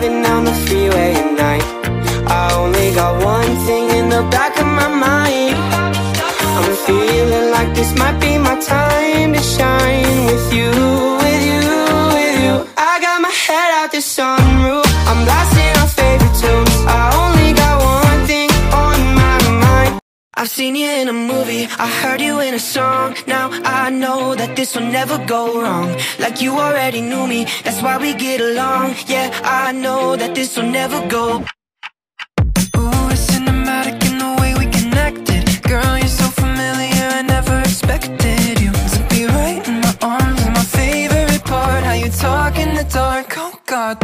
Driving down the freeway at night. I only got one thing in the back of my mind. I'm feeling like this might be heard you in a song. Now I know that this will never go wrong. Like you already knew me, that's why we get along. Yeah, I know that this will never go. Ooh, it's cinematic in the way we connected. Girl, you're so familiar, I never expected you to be right in my arms. My favorite part, how you talk in the dark. Oh God,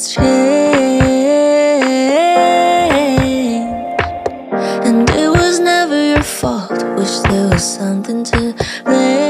that's changed And it was never your fault. Wish there was something to blame.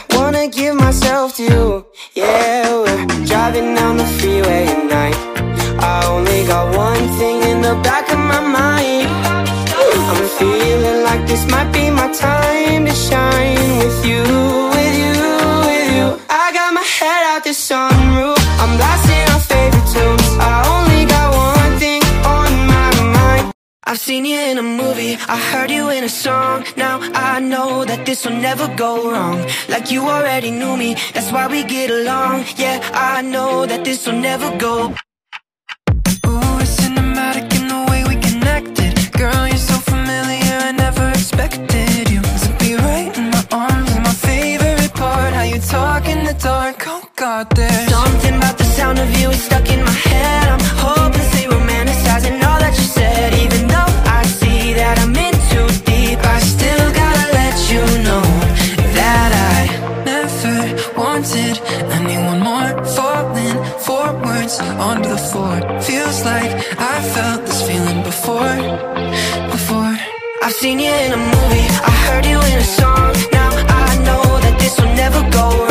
Driving down the freeway I've seen you in a movie, I heard you in a song. Now I know that this will never go wrong. Like you already knew me, that's why we get along. Yeah, I know that this will never go. I've seen you in a movie, I heard you in a song. Now I know that this will never go